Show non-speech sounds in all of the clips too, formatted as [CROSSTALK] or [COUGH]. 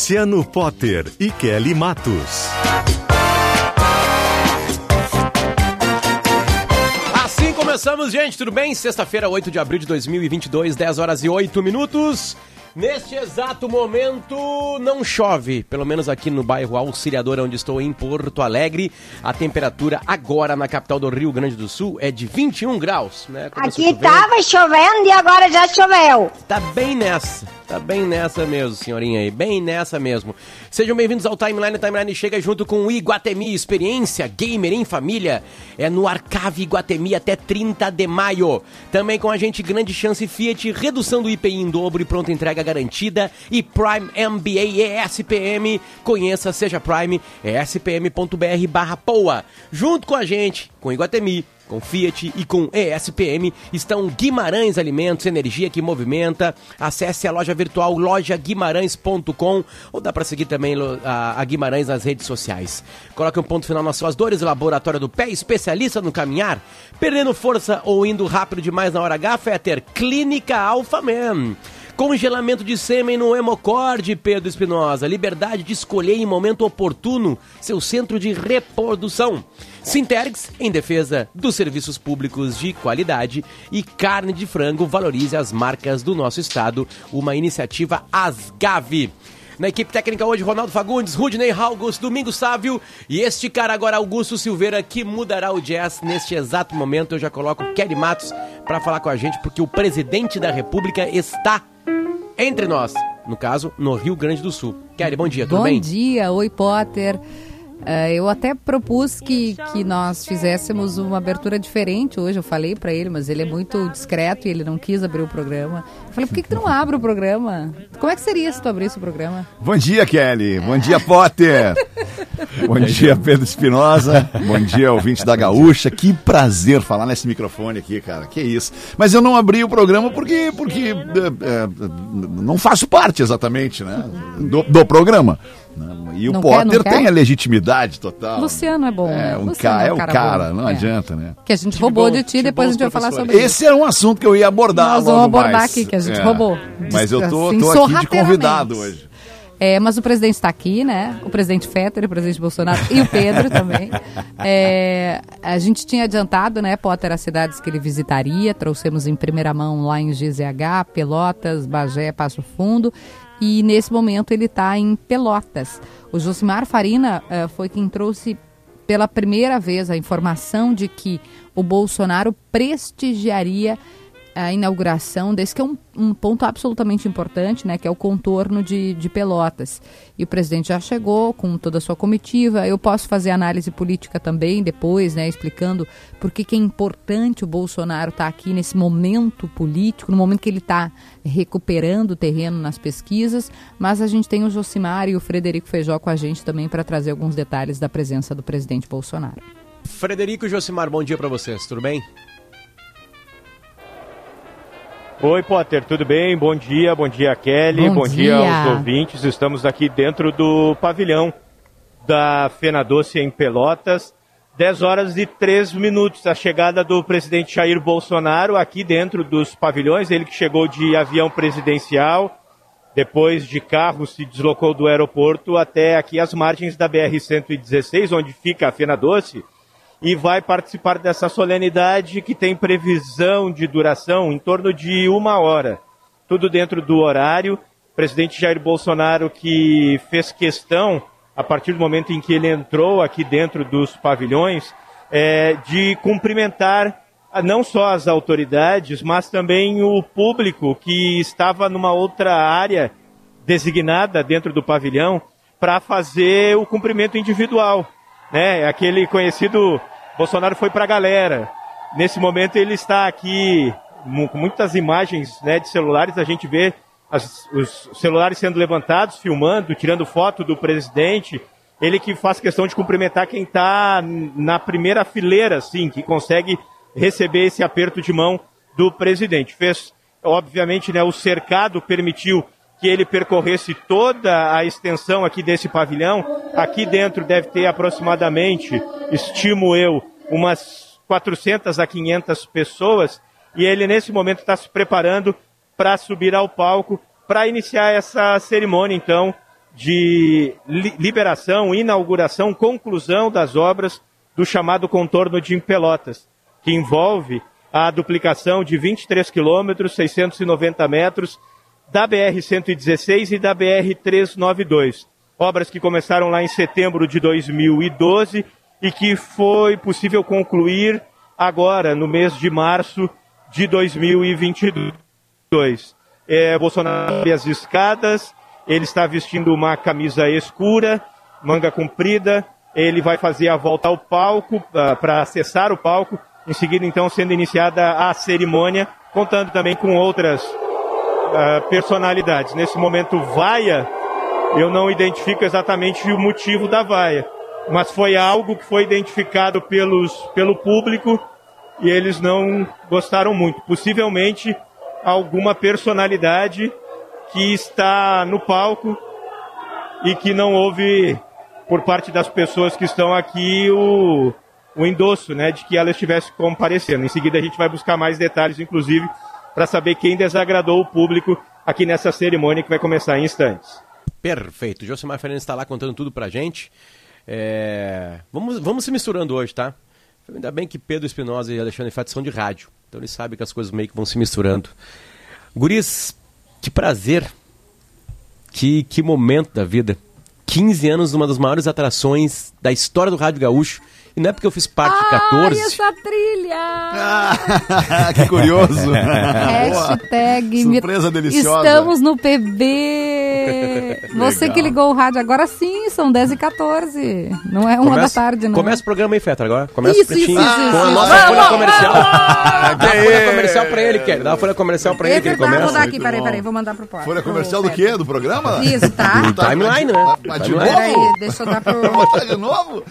Luciano Potter e Kelly Matos. Assim começamos, gente, tudo bem? Sexta-feira, 8 de abril de 2022, 10 horas e 8 minutos. Neste exato momento não chove, pelo menos aqui no bairro Auxiliador, onde estou em Porto Alegre. A temperatura agora na capital do Rio Grande do Sul é de 21 graus, né? Começou aqui tava chovendo e agora já choveu. Tá bem nessa. Tá bem nessa mesmo, senhorinha aí. Bem nessa mesmo. Sejam bem-vindos ao Timeline. O Timeline chega junto com o Iguatemi Experiência Gamer em Família. É no Arcave Iguatemi até 30 de maio. Também com a gente, grande chance Fiat, redução do IPI em dobro e pronta entrega garantida. E Prime MBA ESPM. Conheça, seja Prime, espm.br barra POA. Junto com a gente, com Iguatemi com Fiat e com ESPM estão Guimarães Alimentos, energia que movimenta. Acesse a loja virtual lojaguimarães.com ou dá para seguir também a, Guimarães nas redes sociais. Coloque um ponto final nas suas dores, Laboratório do Pé, especialista no caminhar, perdendo força ou indo rápido demais na hora H, Fetter, Clínica Alphaman. Congelamento de sêmen no hemocorde, Pedro Espinosa. Liberdade de escolher em momento oportuno seu centro de reprodução. Sintergs, em defesa dos serviços públicos de qualidade. E carne de frango valorize as marcas do nosso estado. Uma iniciativa Asgave. Na equipe técnica hoje, Ronaldo Fagundes, Rudney Augusto, Domingo Sávio e este cara agora, Augusto Silveira, que mudará o jazz neste exato momento. Eu já coloco Kelly Matos para falar com a gente, porque o presidente da República está entre nós, no caso, no Rio Grande do Sul. Kelly, bom dia, tudo bom bem? Bom dia, oi Potter. Uh, eu até propus que, que nós fizéssemos uma abertura diferente hoje. Eu falei para ele, mas ele é muito discreto e ele não quis abrir o programa. Eu falei, por que, que tu não abre o programa? Como é que seria se tu abrisse o programa? Bom dia, Kelly. Bom dia, Potter. [LAUGHS] Bom dia, Pedro Espinosa. Bom dia, ouvinte da Gaúcha. Que prazer falar nesse microfone aqui, cara. Que isso. Mas eu não abri o programa porque, porque é, é, não faço parte exatamente né, do, do programa. E o não Potter quer, tem a legitimidade total. Luciano é bom. É, um ca é, é o cara, bom. não é. adianta, né? Que a gente que roubou bom, de ti, depois a gente vai falar sobre isso. Esse é um assunto que eu ia abordar Nós vamos abordar mais. aqui, que a gente é. roubou. Mas eu tô, assim, tô aqui de convidado hoje. É, mas o presidente está aqui, né? O presidente Fetter, o presidente Bolsonaro e o Pedro [LAUGHS] também. É, a gente tinha adiantado, né, Potter, as cidades que ele visitaria. Trouxemos em primeira mão lá em GZH, Pelotas, Bagé, Passo Fundo e nesse momento ele está em Pelotas. O Josimar Farina uh, foi quem trouxe pela primeira vez a informação de que o Bolsonaro prestigiaria a inauguração desse que é um, um, ponto absolutamente importante, né, que é o contorno de, de Pelotas. E o presidente já chegou com toda a sua comitiva. Eu posso fazer análise política também depois, né, explicando por que, que é importante o Bolsonaro estar tá aqui nesse momento político, no momento que ele está recuperando o terreno nas pesquisas. Mas a gente tem o Josimar e o Frederico Feijó com a gente também para trazer alguns detalhes da presença do presidente Bolsonaro. Frederico e Josimar, bom dia para vocês, tudo bem? Oi, Potter, tudo bem? Bom dia, bom dia, Kelly, bom, bom dia. dia. aos ouvintes. Estamos aqui dentro do pavilhão da Fena Doce em Pelotas. 10 horas e 3 minutos, a chegada do presidente Jair Bolsonaro aqui dentro dos pavilhões, ele que chegou de avião presidencial, depois de carro se deslocou do aeroporto até aqui as margens da BR-116, onde fica a Fena Doce e vai participar dessa solenidade que tem previsão de duração em torno de uma hora. Tudo dentro do horário. O presidente Jair Bolsonaro que fez questão, a partir do momento em que ele entrou aqui dentro dos pavilhões, é, de cumprimentar não só as autoridades, mas também o público que estava numa outra área designada dentro do pavilhão para fazer o cumprimento individual. Né? Aquele conhecido Bolsonaro foi para a galera. Nesse momento ele está aqui com muitas imagens né, de celulares, a gente vê as, os celulares sendo levantados, filmando, tirando foto do presidente. Ele que faz questão de cumprimentar quem está na primeira fileira, assim, que consegue receber esse aperto de mão do presidente. Fez, obviamente, né, o cercado permitiu que ele percorresse toda a extensão aqui desse pavilhão. Aqui dentro deve ter aproximadamente, estimo eu, umas 400 a 500 pessoas. E ele, nesse momento, está se preparando para subir ao palco para iniciar essa cerimônia, então, de liberação, inauguração, conclusão das obras do chamado contorno de Pelotas, que envolve a duplicação de 23 quilômetros, 690 metros, da BR-116 e da BR-392. Obras que começaram lá em setembro de 2012 e que foi possível concluir agora, no mês de março de 2022. É, Bolsonaro as escadas, ele está vestindo uma camisa escura, manga comprida, ele vai fazer a volta ao palco, uh, para acessar o palco, em seguida então sendo iniciada a cerimônia, contando também com outras personalidades. Nesse momento, vaia, eu não identifico exatamente o motivo da vaia, mas foi algo que foi identificado pelos, pelo público e eles não gostaram muito. Possivelmente alguma personalidade que está no palco e que não houve por parte das pessoas que estão aqui o, o endosso, né, de que ela estivesse comparecendo. Em seguida a gente vai buscar mais detalhes, inclusive, para saber quem desagradou o público aqui nessa cerimônia que vai começar em instantes. Perfeito. Josimar Fernandes está lá contando tudo pra gente. É... Vamos, vamos se misturando hoje, tá? Ainda bem que Pedro Espinosa e Alexandre Fati são de rádio. Então eles sabem que as coisas meio que vão se misturando. Guris, que prazer. Que, que momento da vida. 15 anos, uma das maiores atrações da história do Rádio Gaúcho. E não é porque eu fiz parte de 14. Ai, essa trilha! [LAUGHS] que curioso! [LAUGHS] Hashtag. Surpresa deliciosa. Estamos no PB. [LAUGHS] Você que ligou o rádio agora sim, são 10 e 14. Não é uma Começa- da tarde, não. Começa o programa aí, Fetra, agora. Começa Isso, o pretinho isso, isso, com a isso. nossa Vamos, folha comercial. Ah, Dá a folha comercial pra ele, Kelly. Dá a folha comercial pra ele que ele Esse tá, vou dar começa. aqui, peraí, peraí, vou mandar pro Porto. Folha comercial do quê? Do programa? Isso, tá? Do timeline, né? Mas de Timeline. Peraí, novo? deixa eu dar pro... Botar de novo?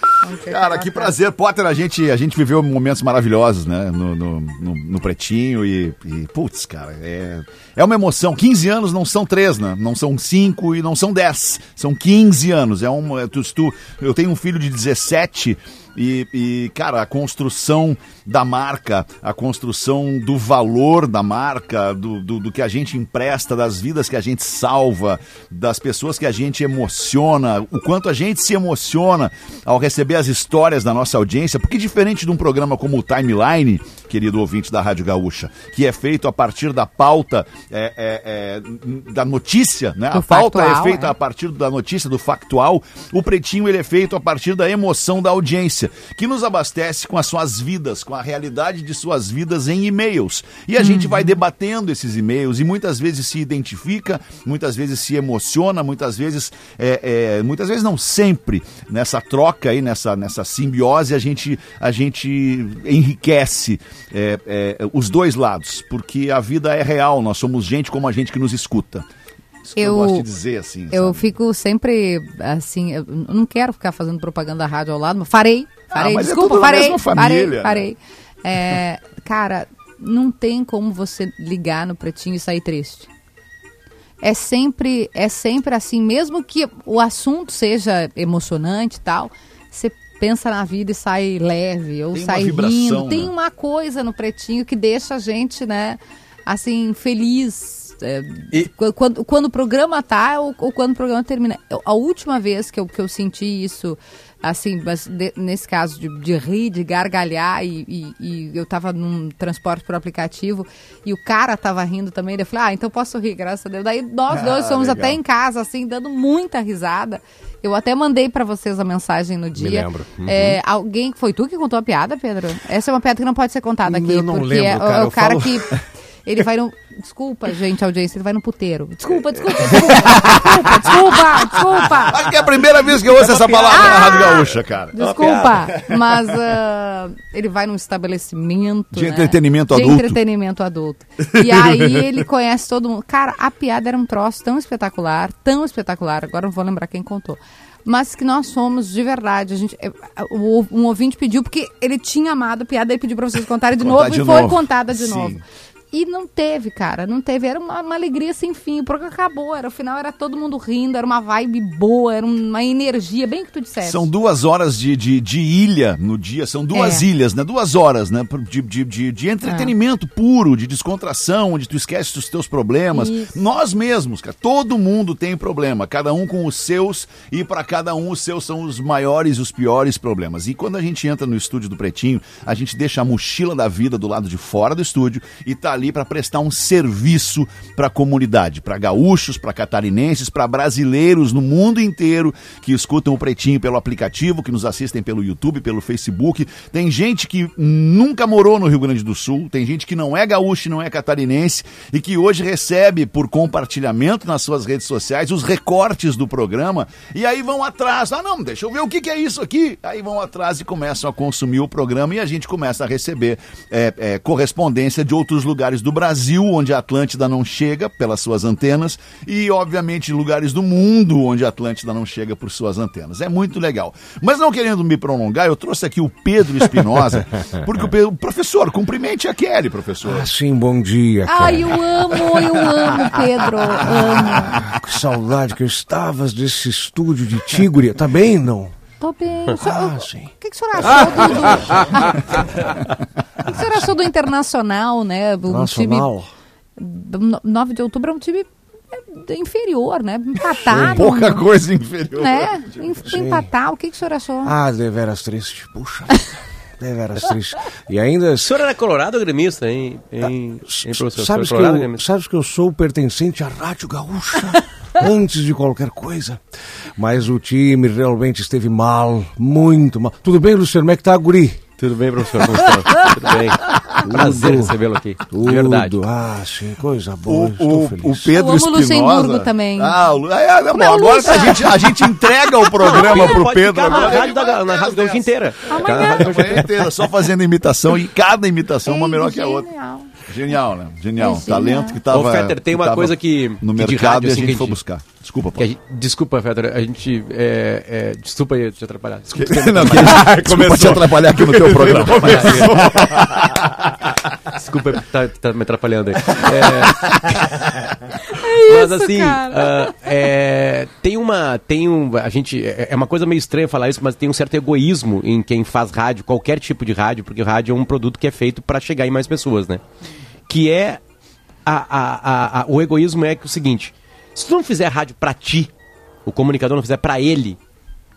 Cara, que prazer. Potter, a gente, a gente viveu momentos maravilhosos, né? No, no, no- no Pretinho e, e, putz, cara, é, é uma emoção. 15 anos não são três, né? Não são cinco e não são 10. São 15 anos. É um, é, tu, tu, eu tenho um filho de 17 e, e, cara, a construção da marca, a construção do valor da marca, do, do, do que a gente empresta, das vidas que a gente salva, das pessoas que a gente emociona, o quanto a gente se emociona ao receber as histórias da nossa audiência, porque diferente de um programa como o Timeline, querido ouvinte da Rádio Gaúcha, que é feito a partir da pauta é, é, é, da notícia, né? Do a pauta factual, é feita é. a partir da notícia, do factual, o Pretinho ele é feito a partir da emoção da audiência, que nos abastece com as suas vidas, com a realidade de suas vidas em e-mails. E a gente vai debatendo esses e-mails e muitas vezes se identifica, muitas vezes se emociona, muitas vezes, é, é, muitas vezes não sempre, nessa troca aí, nessa, nessa simbiose, a gente, a gente enriquece é, é, os dois lados, porque a vida é real, nós somos gente como a gente que nos escuta. Isso que eu, Eu- gosto de dizer, assim. Eu sabe? fico sempre assim, eu não quero ficar fazendo propaganda da rádio ao lado, mas farei, farei, Ah, mas é desculpa, na farei, farei, farei. É, cara, não tem como você ligar no pretinho e sair triste. É sempre, é sempre assim, mesmo que o assunto seja emocionante e tal, você pensa na vida e sai leve, ou Tem sai rindo. Tem né? uma coisa no pretinho que deixa a gente, né, assim, feliz. é, E- qu- quando, quando o programa tá ou, ou quando o programa termina. Eu- a última vez que eu, que eu senti isso, assim, mas de- nesse caso de, de rir, de gargalhar, e, e- e eu tava num transporte por aplicativo e o cara tava rindo também, eu falei, ah, então posso rir, graças a Deus. Daí nós Ah, dois fomos legal. até em casa, assim, dando muita risada. Eu até mandei pra vocês a mensagem no dia. lembro. Uhum. É, alguém. Foi tu que contou a piada, Pedro? Essa é uma piada que não pode ser contada aqui. Eu não porque lembro, é, o- cara, é o eu cara falo- que. [LAUGHS] Ele vai no. Desculpa, gente, audiência, ele vai no puteiro. Desculpa, desculpa, desculpa, desculpa, desculpa, desculpa. Acho que é a primeira vez que eu ouço essa palavra na Rádio Gaúcha, cara. Desculpa, [LAUGHS] mas ah, ele vai num estabelecimento. De né? entretenimento De adulto. entretenimento adulto. E aí ele conhece todo mundo. Cara, a piada era um troço tão espetacular, tão espetacular, agora não vou lembrar quem contou. Mas que nós somos de verdade. A gente, é, um ouvinte pediu, porque ele tinha amado a piada, ele pediu pra vocês contarem de Contar novo de e foi novo. contada de Sim. novo. E não teve, cara, não teve. Era uma, uma alegria sem fim. O programa acabou, era o final, era todo mundo rindo, era uma vibe boa, era uma energia, bem que tu disseste. São duas horas de, de, de ilha no dia, são duas É. ilhas, né? Duas horas, né? De, de, de, de entretenimento puro, de descontração, onde tu esquece dos teus problemas. Isso. Nós mesmos, cara, todo mundo tem problema, cada um com os seus, e para cada um os seus são os maiores e os piores problemas. E quando a gente entra no estúdio do Pretinho, a gente deixa a mochila da vida do lado de fora do estúdio e tá ali para prestar um serviço para a comunidade, para gaúchos, para catarinenses, para brasileiros no mundo inteiro que escutam o Pretinho pelo aplicativo, que nos assistem pelo YouTube, pelo Facebook. Tem gente que nunca morou no Rio Grande do Sul, tem gente que não é gaúcho, não é catarinense e que hoje recebe por compartilhamento nas suas redes sociais os recortes do programa e aí vão atrás. Ah, não, deixa eu ver o que, que é isso aqui. Aí vão atrás e começam a consumir o programa e a gente começa a receber é, é, correspondência de outros lugares do Brasil, onde a Atlântida não chega pelas suas antenas, e obviamente lugares do mundo onde a Atlântida não chega por suas antenas. É muito legal. Mas não querendo me prolongar, eu trouxe aqui o Pedro Espinosa, [LAUGHS] porque o Pedro, professor, cumprimente a Kelly, professor. Ah, sim, bom dia. cara. Ai, eu amo, eu amo, Pedro. Amo. Que saudade que eu estava desse estúdio de Tigre. Tá bem, não? Tô bem. O senhor- Ah, o- sim. O que, que o senhor achou do. do... o que, que o senhor achou do Internacional, né? Um time. Nacional. no- 9 de outubro é um time inferior, né? Empatar. Pouca não- coisa inferior. Né? Em- Empatar, o que, que o senhor achou? Ah, deveras triste. Puxa. Deveras triste. E ainda. O senhor era colorado ou gremista, hein, hein, hein professor? Sabes O senhor que, eu, gremista? sabes que eu sou pertencente à Rádio Gaúcha [LAUGHS] antes de qualquer coisa. Mas o time realmente esteve mal, muito mal. Tudo bem, Luciano? Como é que tá, guri? Tudo bem, professor? Como está? Tudo bem. Prazer recebê-lo aqui. Tudo. De verdade. Ah, sim, coisa boa. O, Estou o, feliz. o Pedro Espinosa. Luxemburgo também. Ah, o, Lu- é, é, bom, é agora a gente, a gente entrega o programa pro Pedro. na agora. rádio, da, na rádio Gaúcha inteira. Ficar na rádio inteira, só fazendo imitação e cada imitação uma melhor que a outra. Genial. Né? Genial. É Talento que tava. Ô, Fetter, tem que uma coisa que- No que de mercado rádio, e a assim, gente que foi buscar. Desculpa, Que a pô. gente- desculpa, Fetter, a gente. É, é, desculpa aí te atrapalhar. Desculpa, [LAUGHS] Não, que, desculpa te atrapalhar aqui no teu programa. [LAUGHS] Desculpa, tá, tá me atrapalhando aí. É, [LAUGHS] mas assim, ah, é, tem uma. Tem um. A gente. É é uma coisa meio estranha falar isso, mas tem um certo egoísmo em quem faz rádio, qualquer tipo de rádio, porque o rádio é um produto que é feito para chegar em mais pessoas, né? Que é. A, a, a- o egoísmo é que o seguinte: se tu não fizer rádio pra ti, o comunicador não fizer pra ele,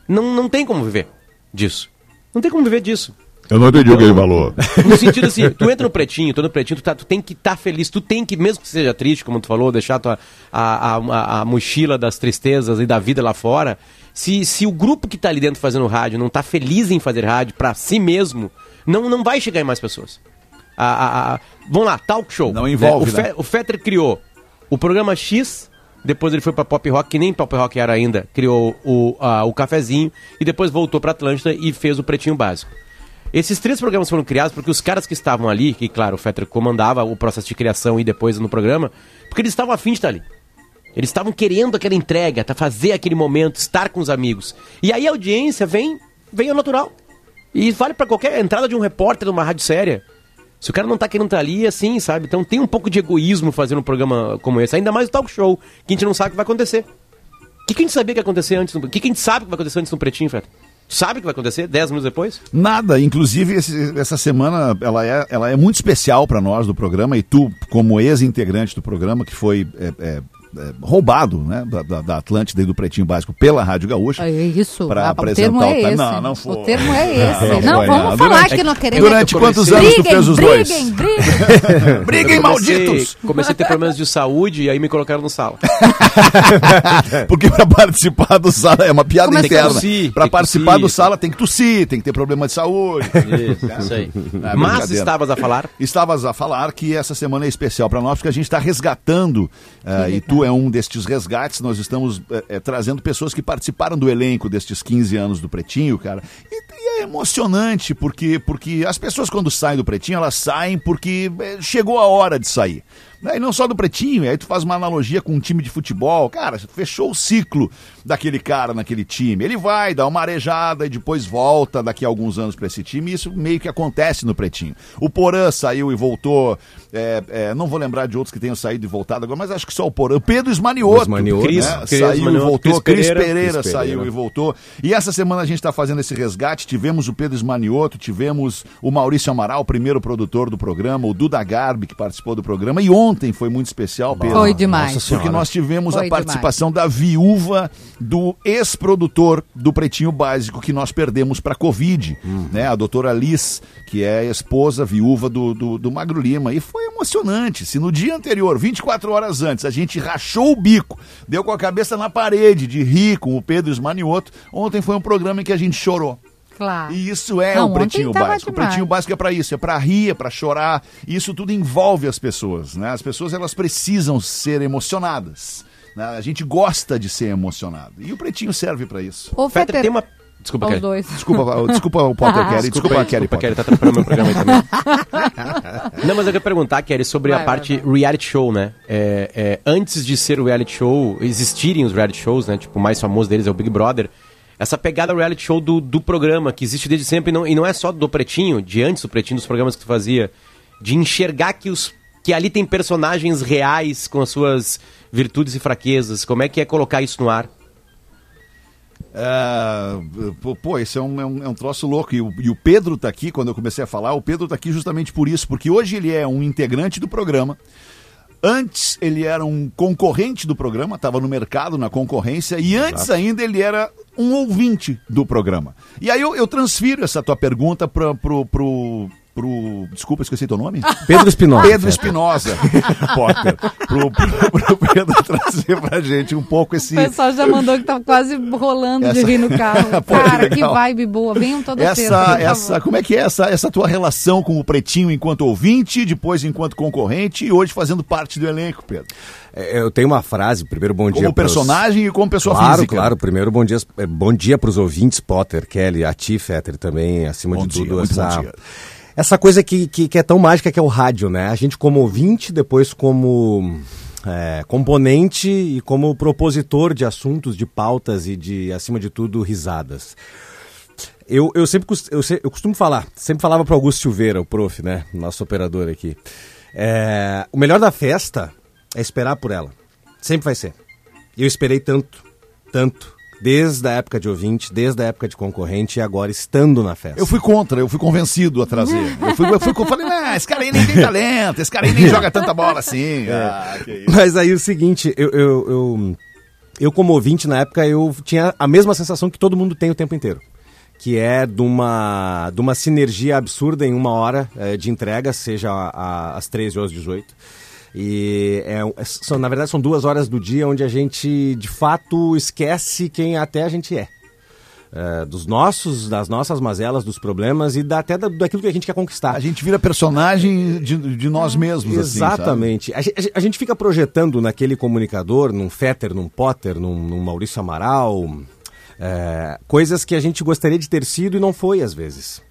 não, não tem como viver disso. Não tem como viver disso. Eu não entendi o que ele falou. [LAUGHS] No sentido assim, tu entra no pretinho, tu entra no pretinho, tu, tá- tu tem que estar feliz, tu tem que, mesmo que seja triste, como tu falou, deixar tua, a, a, a- a mochila das tristezas e da vida lá fora. Se, se o grupo que tá ali dentro fazendo rádio não tá feliz em fazer rádio pra si mesmo, não, não vai chegar em mais pessoas. A, a- a- vamos lá, talk show. Não envolve, O, né? Fe- o Fetter criou o programa X, depois ele foi pra Pop Rock, que nem Pop Rock era ainda, criou o, a- o cafezinho e depois voltou pra Atlântida e fez o Pretinho Básico. Esses três programas foram criados porque os caras que estavam ali, que claro, o Fetter comandava o processo de criação e depois no programa, porque eles estavam afim de estar ali. Eles estavam querendo aquela entrega, tá, fazer aquele momento, estar com os amigos. E aí a audiência vem, vem ao natural. E vale pra qualquer entrada de um repórter numa rádio séria. Se o cara não tá querendo estar ali, é assim, sabe? Então tem um pouco de egoísmo fazendo um programa como esse. Ainda mais o talk show, que a gente não sabe o que vai acontecer. O que, que a gente sabia que ia acontecer antes? no- O que, que a gente sabe que vai acontecer antes no Pretinho, Fetter? Sabe o que vai acontecer 10 minutos depois? Nada, inclusive esse- essa semana ela é, ela é muito especial para nós do programa e tu, como ex-integrante do programa, que foi é, é, é, roubado, né? Da, da, da Atlântida e do Pretinho Básico pela Rádio Gaúcha. É isso. Pra Ah, apresentar o termo é o- esse. Não, não foi. O termo é esse. Não, Não, foi, vamos não. falar Durante- que não queremos. Durante quantos comecei- anos tu fez os dois? briguem, briguem. Briguem, [LAUGHS] malditos! Comecei a ter problemas de saúde e aí me colocaram no sala. [LAUGHS] Porque pra participar do sala, é uma piada é interna. tossir, pra tem que participar tossir. do sala tem que tossir, tem que ter problema de saúde. Isso, isso aí. É, Mas estavas a falar. Estavas a falar que essa semana é especial para nós, porque a gente está resgatando, eh, e tu é um destes resgates, nós estamos eh, eh, trazendo pessoas que participaram do elenco destes 15 anos do Pretinho, cara. E, e é emocionante, porque, porque as pessoas quando saem do Pretinho, elas saem porque eh, chegou a hora de sair. Né? E não só do Pretinho, aí tu faz uma analogia com um time de futebol. Cara, fechou o ciclo daquele cara naquele time. Ele vai, dá uma arejada e depois volta daqui a alguns anos para esse time. E isso meio que acontece no Pretinho. O Porã saiu e voltou. é, é, não vou lembrar de outros que tenham saído e voltado agora, mas acho que só o Porã. O Pedro Esmanioto. Esmanioto. Cris- né? Cris saiu e voltou. Cris Cris Pereira. Pereira, Cris saiu Pereira. e voltou. E essa semana a gente está fazendo esse resgate. Tivemos o Pedro Esmanioto, tivemos o Maurício Amaral, o primeiro produtor do programa, o Duda Garbi, que participou do programa. E ontem foi muito especial, Pedro. Foi demais. Nossa Porque nós tivemos Foi a participação da viúva do ex-produtor do Pretinho Básico que nós perdemos para Covid, né? A doutora Liz, que é a esposa viúva do, do, do Magro Lima. E foi emocionante. Se no dia anterior, 24 horas antes, a gente rachou o bico, deu com a cabeça na parede de rir com o Pedro Esmanioto, ontem foi um programa em que a gente chorou. Claro. E isso é Não, o Pretinho Básico. O demais. Pretinho Básico é para isso, é para rir, é para chorar. E isso tudo envolve as pessoas, né? As pessoas elas precisam ser emocionadas. né? A gente gosta de ser emocionado. E o Pretinho serve para isso. Ô, Fetter, Fetter, tem uma. Desculpa, Kelly. dois. Desculpa, desculpa [LAUGHS] o Potter Kelly, desculpa, a Kelly Desculpa, Potter. Kelly, tá atrapalhando meu programa aí também. [LAUGHS] Não, mas eu queria perguntar, Kelly, sobre Vai, a vai, parte reality show, né? É, é, antes de ser o reality show, existirem os reality shows, né? Tipo, o mais famoso deles é o Big Brother. Essa pegada reality show do, do programa, que existe desde sempre, e não, e não é só do Pretinho, de antes do Pretinho, dos programas que tu fazia, de enxergar que, os, que ali tem personagens reais com as suas virtudes e fraquezas. Como é que é colocar isso no ar? É, pô, esse é um, é, um, é um troço louco. E o, e o Pedro tá aqui, quando eu comecei a falar, o Pedro tá aqui justamente por isso, porque hoje ele é um integrante do programa. Antes ele era um concorrente do programa, estava no mercado, na concorrência, e antes ainda ele era um ouvinte do programa. E aí eu, eu transfiro essa tua pergunta para pro, pro, pro. Desculpa, esqueci teu nome? [LAUGHS] Pedro Espinosa. Pedro Espinosa, [LAUGHS] Potter, pro, pro, pro Pedro trazer pra gente um pouco esse. O pessoal já mandou que tá quase rolando Essa- de rir no carro. [LAUGHS] Pô, que Cara, que legal. vibe boa. Venham toda sexta, Essa, essa, como é que é essa, essa tua relação com o Pretinho enquanto ouvinte, depois enquanto concorrente e hoje fazendo parte do elenco, Pedro? É, Eu tenho uma frase, primeiro bom dia Como pros- personagem e como pessoa claro, física. Claro, Primeiro, bom dia, é, bom dia para os ouvintes, Potter, Kelly, a ti, Fetter, também, acima Bom de dia, tudo. essa, bom dia. essa coisa que, que, que é tão mágica que é o rádio, né? A gente como ouvinte, depois como é, componente e como propositor de assuntos, de pautas e de, acima de tudo, risadas. Eu, eu sempre eu, eu costumo falar, sempre falava para Augusto Silveira, o prof, né? Nosso operador aqui. É, o melhor da festa é esperar por ela. Sempre vai ser. E eu esperei tanto, tanto, desde a época de ouvinte, desde a época de concorrente e agora estando na festa. Eu fui contra, eu fui convencido a trazer. [LAUGHS] Eu fui, eu fui eu falei, ah, esse cara aí nem tem talento, esse cara aí nem [LAUGHS] joga tanta bola assim. Ah, que isso. Mas aí o seguinte, eu, eu, eu, eu como ouvinte na época, eu tinha a mesma sensação que todo mundo tem o tempo inteiro. Que é de uma, de uma sinergia absurda em uma hora eh, de entrega, seja a- a- às 13 ou às 18. E é, é- são, na verdade são duas horas do dia onde a gente de fato esquece quem até a gente é. Eh, dos nossos, das nossas mazelas, dos problemas e da, até da, daquilo que a gente quer conquistar. A gente vira personagem de, de nós mesmos, assim? Exatamente. a, gente, a gente fica projetando naquele comunicador, num Fetter, num Potter, num, num Maurício Amaral, é, coisas que a gente gostaria de ter sido e não foi às vezes.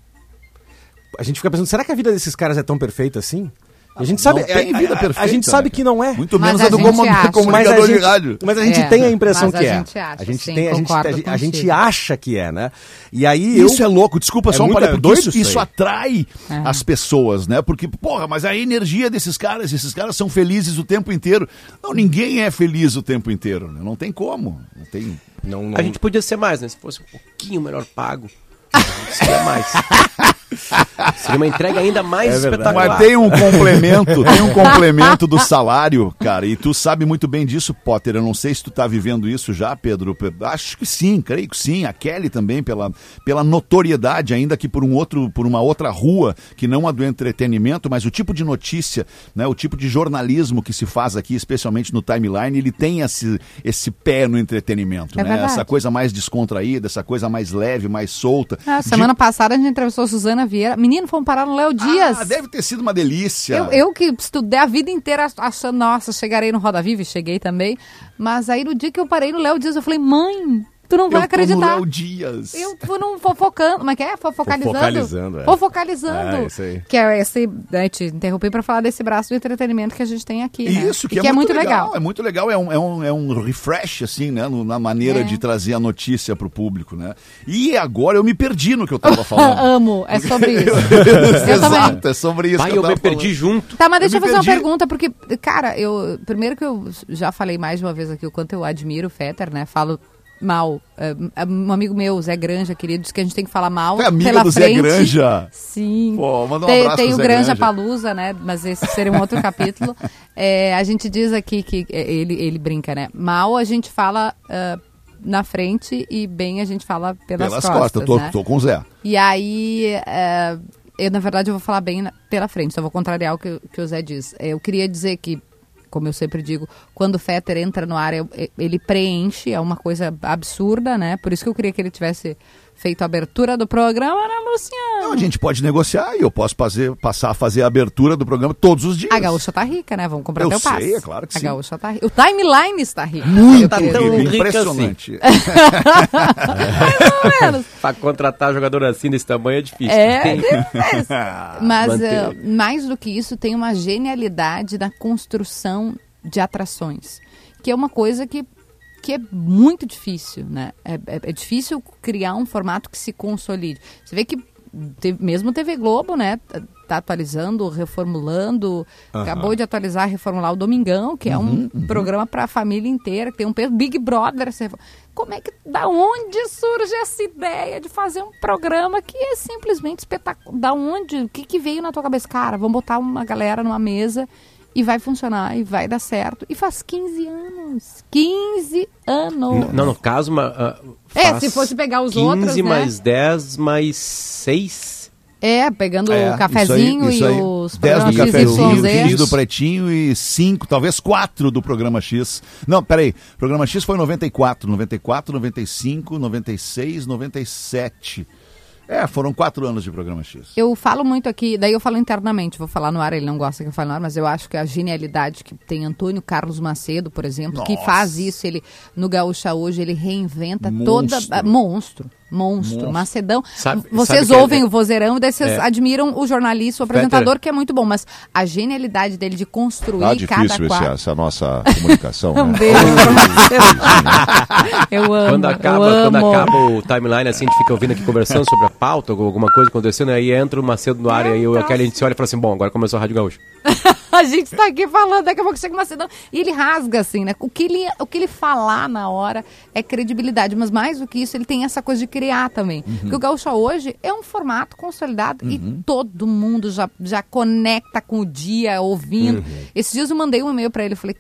A gente fica pensando, será que a vida desses caras é tão perfeita assim? A gente sabe, Não tem a- vida a- a, perfeita, gente né, sabe cara? que não é. Muito menos a a do [LAUGHS] a comunicador gente, de rádio. mas a gente É, tem a impressão mas a que é. gente acha, a gente sim, tem, a gente, a, gente- acha que é, né? E aí Isso eu, é louco, desculpa É só um parênteses, isso, isso atrai É. as pessoas, né? Porque, porra, mas a energia desses caras, esses caras são felizes o tempo inteiro. Não, ninguém é feliz o tempo inteiro, né? Não tem como. Não tem. não, não, A gente podia ser mais, né? Se fosse um pouquinho melhor pago, a gente seria mais. [LAUGHS] [LAUGHS] Seria uma entrega ainda mais É espetacular. Mas tem um complemento, [LAUGHS] tem um complemento do salário, cara, e tu sabe muito bem disso, Potter. Eu não sei se tu tá vivendo isso já, Pedro. Pe- Acho que sim, creio que sim. A Kelly também, pela, pela notoriedade, ainda que por um outro, por uma outra rua, que não a do entretenimento, mas o tipo de notícia, né, o tipo de jornalismo que se faz aqui, especialmente no timeline, ele tem esse, esse pé no entretenimento, É né? verdade. Essa coisa mais descontraída, essa coisa mais leve, mais solta. Ah, De- semana passada a gente entrevistou a Suzana Vieira. Menino, fomos parar no Léo Dias. Ah, deve ter sido uma delícia. Eu, eu que estudei a vida inteira achando, nossa, chegarei no Roda Viva, e cheguei também. Mas aí no dia que eu parei no Léo Dias, eu falei, mãe, tu não vai Eu acreditar. Léo Dias. Eu fui num fofocando, como é que é? Fofocalizando. Fofocalizando, é. Fofocalizando. É, isso aí. Que é esse, né, te interrompi pra falar desse braço do entretenimento que a gente tem aqui, né? Isso, E que, é, muito legal. É muito legal, é um, é um, é um refresh, assim, né? no- na maneira É. de trazer a notícia pro público, né? E agora eu me perdi no que eu tava [LAUGHS] falando. Amo, é sobre [LAUGHS] isso. eu também. Exato, é sobre isso Pai, que eu tava me perdi falando. junto. Tá, mas deixa Eu eu, fazer uma perdi. pergunta, porque, cara, eu. Primeiro que eu já falei mais de uma vez aqui o quanto eu admiro o Fetter, né? Falo mal. É, um amigo meu, Zé Granja, querido, disse que a gente tem que falar mal. É amiga pela do Zé frente. Granja? Sim. Pô, manda um tem, abraço tem o Zé Granja Granja. Palusa, né? Mas esse seria um outro [LAUGHS] capítulo. É, a gente diz aqui que é, ele, ele brinca, né? Mal a gente fala ah, na frente e bem a gente fala pelas, Pelas costas. costas, tô, né? tô com o Zé. E aí, é, eu na verdade eu vou falar bem na- pela frente, só vou contrariar o que, o que o Zé diz. Eu queria dizer que, como eu sempre digo, quando o Fetter entra no ar, ele preenche, é uma coisa absurda, né? Por isso que eu queria que ele tivesse feito a abertura do programa, né, Luciano? Não, a gente pode negociar e eu posso fazer, passar a fazer a abertura do programa todos os dias. A gaúcha tá rica, né? Vamos comprar Eu teu passe. sei, é claro que a sim. gaúcha tá rica. O timeline está rico. Muito Tá rico, tão rica impressionante. [LAUGHS] Mais ou menos. [LAUGHS] Pra contratar jogador assim desse tamanho é difícil. É, Tem- [LAUGHS] Mas Manter. eh, mais do que isso, tem uma genialidade na construção de atrações, que é uma coisa que, que é muito difícil, né? É, é- é difícil criar um formato que se consolide. Você vê que mesmo TV Globo, né? tá- Tá atualizando, reformulando, acabou de atualizar, reformular o Domingão, que é um programa para a família inteira, que tem um peso Big Brother. Como é que, da onde surge essa ideia de fazer um programa que é simplesmente espetacular? Da onde? O que, que veio na tua cabeça? Cara, vamos botar uma galera numa mesa e vai funcionar, e vai dar certo. E faz 15 anos. 15 anos. Não, no caso, uma, ah, É, faz se fosse pegar os 15 outros, né? mais 10 mais 6. É, pegando É, o cafezinho isso aí, isso e aí. os 10 do cafezinho, XYZ. 15 do pretinho e 5, talvez 4 do programa X. Não, peraí. Programa X foi 94, 94, 95, 96, 97. É, foram 4 anos de programa X. Eu falo muito aqui, daí eu falo internamente, vou falar no ar, ele não gosta que eu fale no ar, mas eu acho que a genialidade que tem Antônio Carlos Macedo, por exemplo, que Nossa. faz isso, ele no Gaúcha hoje, ele reinventa Monstro. toda. Monstro. Monstro, Monstro. Macedão. Sabe- vocês sabe é- ouvem o vozeirão e daí vocês É. admiram o jornalista, o apresentador, que é muito bom, mas a genialidade dele de construir Tá cada difícil esse- quadro. essa nossa comunicação, [LAUGHS] Um né? beijo. Eu amo. Quando acaba, eu quando amo. acaba o timeline, assim, a gente fica ouvindo aqui conversando sobre a pauta, ou alguma coisa acontecendo, aí entra o Macedo no ar, e aí eu, aquele a gente se olha e fala assim, bom, agora começou a Rádio Gaúcho. [LAUGHS] A gente tá aqui falando, daqui a pouco chega o Macedão. E ele rasga, assim, né? O que ele, o que ele falar na hora é credibilidade. Mas mais do que isso, ele tem essa coisa de criar também. Porque o Gaúcha hoje é um formato consolidado e todo mundo já, já conecta com o dia, ouvindo. Esses dias eu mandei um e-mail pra ele. Eu falei,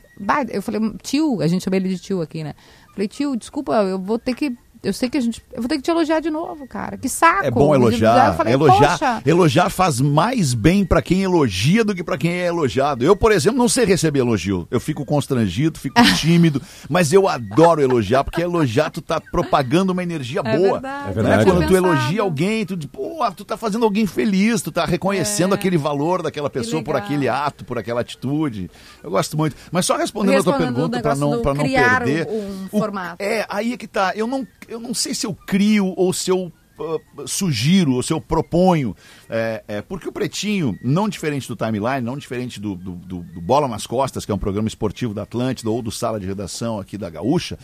eu falei, tio, a gente chama ele de tio aqui, né? Falei, tio, desculpa, eu vou ter que. Eu sei que a gente. Eu vou ter que te elogiar de novo, cara. Que saco. É bom elogiar. falei, elogiar, "Poxa." elogiar faz mais bem pra quem elogia do que pra quem é elogiado. Eu, por exemplo, não sei receber elogio. Eu fico constrangido, fico [LAUGHS] tímido, mas eu adoro elogiar, porque elogiar tu tá propagando uma energia É boa. verdade. É verdade. Quando tu elogia alguém, tu diz, pô, tu tá fazendo alguém feliz, tu tá reconhecendo É. aquele valor daquela pessoa por aquele ato, por aquela atitude. Eu gosto muito. Mas só respondendo, a tua Respondendo pergunta pra negócio não, pra não perder. um o- formato. é, aí é que tá. Eu não, eu não sei se eu crio ou se eu ah, sugiro ou se eu proponho. É, é, porque o Pretinho, não diferente do Timeline, não diferente do, do, do- do Bola nas Costas, que é um programa esportivo da Atlântida, ou do Sala de Redação aqui da Gaúcha,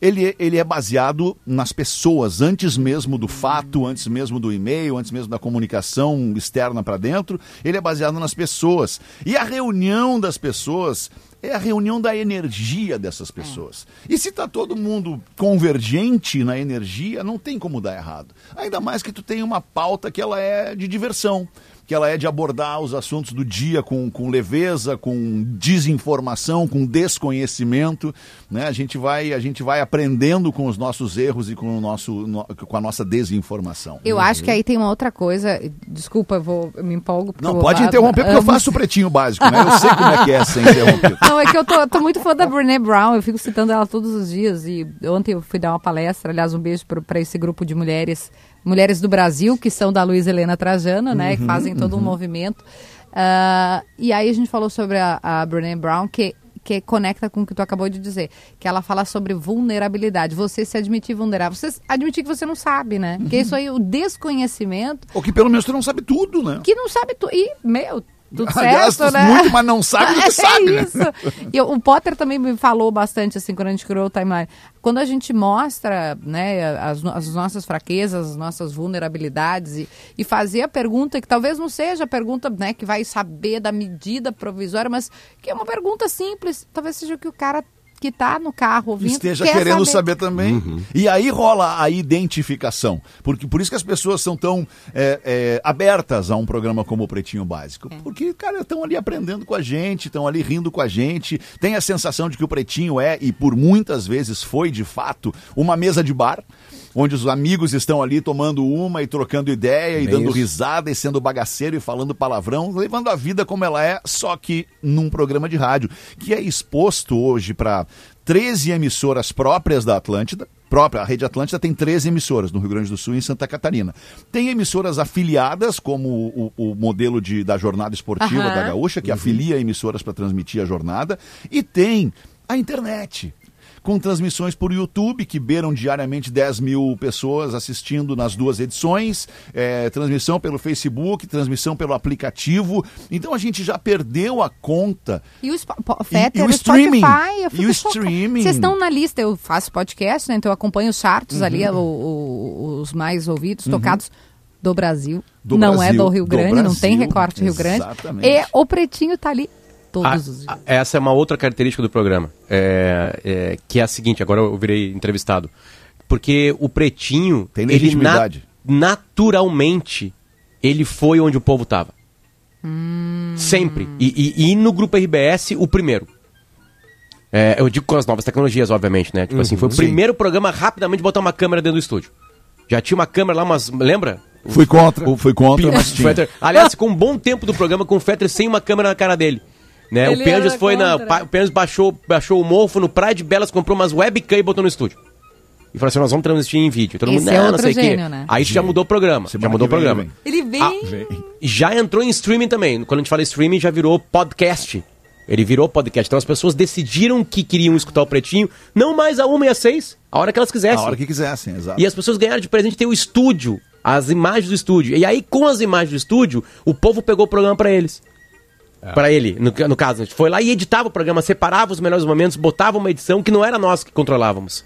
ele, ele é baseado nas pessoas, antes mesmo do fato, antes mesmo do e-mail, antes mesmo da comunicação externa para dentro, ele é baseado nas pessoas. E a reunião das pessoas é a reunião da energia dessas pessoas. E se está todo mundo convergente na energia, não tem como dar errado. Ainda mais que tu tem uma pauta que ela é de diversão que ela é de abordar os assuntos do dia com, com leveza, com desinformação, com desconhecimento. Né? A, gente vai, a gente vai aprendendo com os nossos erros e com, o nosso, no, com a nossa desinformação. Eu acho que aí tem uma outra coisa. Desculpa, eu vou eu me empolgo. Não, pode interromper, porque eu faço o pretinho básico, né? Eu sei como é que é ser interrompido. [LAUGHS] Não, é que eu tô, tô muito fã da Brené Brown, eu fico citando ela todos os dias. E ontem eu fui dar uma palestra, aliás, um beijo para esse grupo de mulheres Mulheres do Brasil, que são da Luiz Helena Trajano, né? Uhum, que fazem todo uhum. um movimento. Uh, e aí a gente falou sobre a, a Brené Brown, que que conecta com o que tu acabou de dizer, que ela fala sobre vulnerabilidade. Você se admitir vulnerável, você admitir que você não sabe, né? Uhum. Que isso aí, o desconhecimento. Ou que pelo menos tu não sabe tudo, né? Que não sabe tudo. E, meu, tudo Aliás, certo, né? muito, mas não sabe do que [LAUGHS] é sabe. É isso. Né? E o Potter também me falou bastante, assim, quando a gente criou o timeline. Quando a gente mostra né, as, as nossas fraquezas, as nossas vulnerabilidades e, e fazer a pergunta que talvez não seja a pergunta né, que vai saber da medida provisória, mas que é uma pergunta simples, talvez seja o que o cara que está no carro ouvindo. Esteja quer querendo saber, saber também. Uhum. E aí rola a identificação. Porque, por isso que as pessoas são tão é, é, abertas a um programa como o Pretinho Básico. É. Porque, cara, estão ali aprendendo com a gente, estão ali rindo com a gente, tem a sensação de que o Pretinho é, e por muitas vezes foi de fato, uma mesa de bar onde os amigos estão ali tomando uma e trocando ideia e dando risada e sendo bagaceiro e falando palavrão, levando a vida como ela é, só que num programa de rádio, que é exposto hoje para 13 emissoras próprias da Atlântida, própria, a Rede Atlântida tem 13 emissoras no Rio Grande do Sul e em Santa Catarina. Tem emissoras afiliadas, como o, o modelo de, da jornada esportiva uhum. da Gaúcha, que uhum. afilia emissoras para transmitir a jornada, e tem a internet com transmissões por YouTube, que beiram diariamente 10 mil pessoas assistindo nas duas edições, é, transmissão pelo Facebook, transmissão pelo aplicativo. Então a gente já perdeu a conta. E o, Fetter, e, e o, streaming. Spotify, e o streaming. Vocês estão na lista, eu faço podcast, né? Então eu acompanho os charts uhum. ali, o, o, os mais ouvidos, uhum. tocados do Brasil. Do não Brasil, é do Rio Grande, do não tem recorte Rio Grande. Exatamente. E o Pretinho tá ali todos a, os dias. essa é uma outra característica do programa, é, é, que é a seguinte, agora eu virei entrevistado. Porque o Pretinho, Tem ele na, naturalmente, ele foi onde o povo estava. Hum. Sempre. E, e, e, no Grupo RBS, o primeiro. É, eu digo com as novas tecnologias, obviamente, né? Tipo uhum, assim, foi o sim. primeiro programa rapidamente botar uma câmera dentro do estúdio. Já tinha uma câmera lá, mas lembra? Fui contra, o, fui contra, mas [LAUGHS] tinha. aliás, com um bom tempo do programa com o Fetter sem uma câmera na cara dele. Né? o Penjas foi na. O Penjas baixou, baixou o mofo no Praia de Belas, comprou umas webcam e botou no estúdio. E falou assim: nós vamos transmitir em vídeo. Todo Esse mundo, é não, não sei gênio, né? Aí já mudou o programa. já mudou o programa. Vem. Ele vem. Ah, vem. Já entrou em streaming também. Quando a gente fala streaming, já virou podcast. Ele virou podcast. Então as pessoas decidiram que queriam escutar o Pretinho, não mais a uma e a seis, a hora que elas quisessem. A hora que quisessem, exato. E as pessoas ganharam de presente ter o estúdio, as imagens do estúdio. E aí, com as imagens do estúdio, o povo pegou o programa para eles. É. Para ele, no, no caso, a gente foi lá e editava o programa, separava os melhores momentos, botava uma edição que não era nós que controlávamos.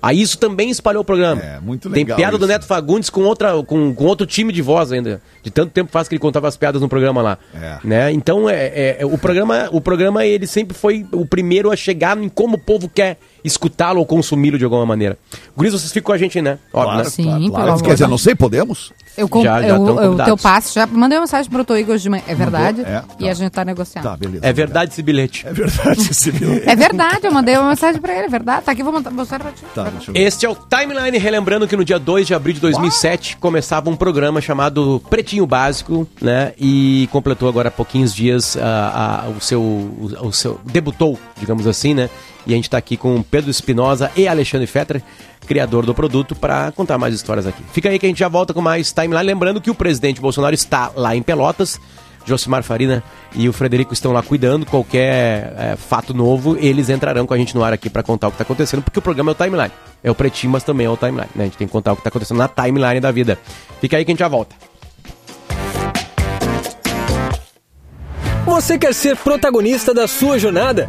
Aí isso também espalhou o programa. É, muito legal. Tem piada isso. do Neto Fagundes com, outra, com, com outro time de voz ainda. De tanto tempo faz que ele contava as piadas no programa lá. É. Né? Então, é, é, é o, programa, o programa ele sempre foi o primeiro a chegar em como o povo quer escutá-lo ou consumi-lo de alguma maneira. Guris, vocês ficam com a gente, né? Óbvio, claro, né? Sim, claro, claro. Quer dizer, não sei, podemos? Eu, com, já, já eu, o teu passe, já mandei uma mensagem pro Toigo hoje de manhã. É verdade? É, tá. E a gente tá negociando. Tá, beleza. É verdade esse bilhete. É verdade esse bilhete. é verdade, eu mandei uma mensagem pra ele, é verdade. Tá aqui, vou mostrar pra ti. Tá, este é o Timeline, relembrando que no dia 2 de abril de 2007 Uau. começava um programa chamado Pretinho Básico, né? E completou agora há pouquinhos dias uh, uh, o, seu, o, o seu. debutou, digamos assim, né? E a gente está aqui com Pedro Espinosa e Alexandre Fetter, criador do produto, para contar mais histórias aqui. Fica aí que a gente já volta com mais timeline. Lembrando que o presidente Bolsonaro está lá em Pelotas. Josimar Farina e o Frederico estão lá cuidando. Qualquer é, fato novo, eles entrarão com a gente no ar aqui para contar o que está acontecendo, porque o programa é o timeline. É o pretinho, mas também é o timeline. Né? A gente tem que contar o que está acontecendo na timeline da vida. Fica aí que a gente já volta. Você quer ser protagonista da sua jornada?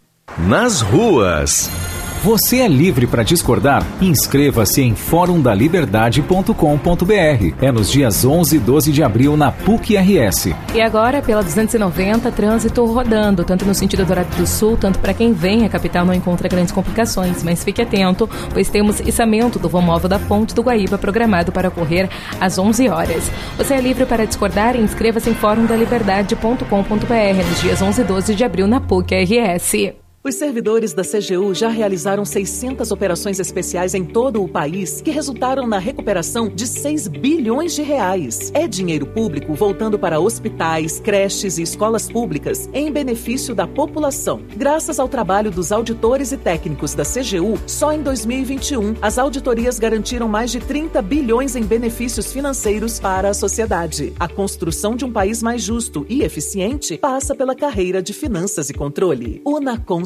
Nas ruas. Você é livre para discordar? Inscreva-se em forumdaliberdade.com.br. É nos dias 11 e 12 de abril na PUC-RS. E agora, pela 290, trânsito rodando, tanto no sentido do Horário do Sul, tanto para quem vem, a capital não encontra grandes complicações. Mas fique atento, pois temos içamento do vão móvel da Ponte do Guaíba programado para ocorrer às 11 horas. Você é livre para discordar? Inscreva-se em forumdaliberdade.com.br nos dias 11 e 12 de abril na PUC-RS. Os servidores da CGU já realizaram 600 operações especiais em todo o país que resultaram na recuperação de 6 bilhões de reais. É dinheiro público voltando para hospitais, creches e escolas públicas em benefício da população. Graças ao trabalho dos auditores e técnicos da CGU, só em 2021 as auditorias garantiram mais de 30 bilhões em benefícios financeiros para a sociedade. A construção de um país mais justo e eficiente passa pela carreira de finanças e controle. Unacom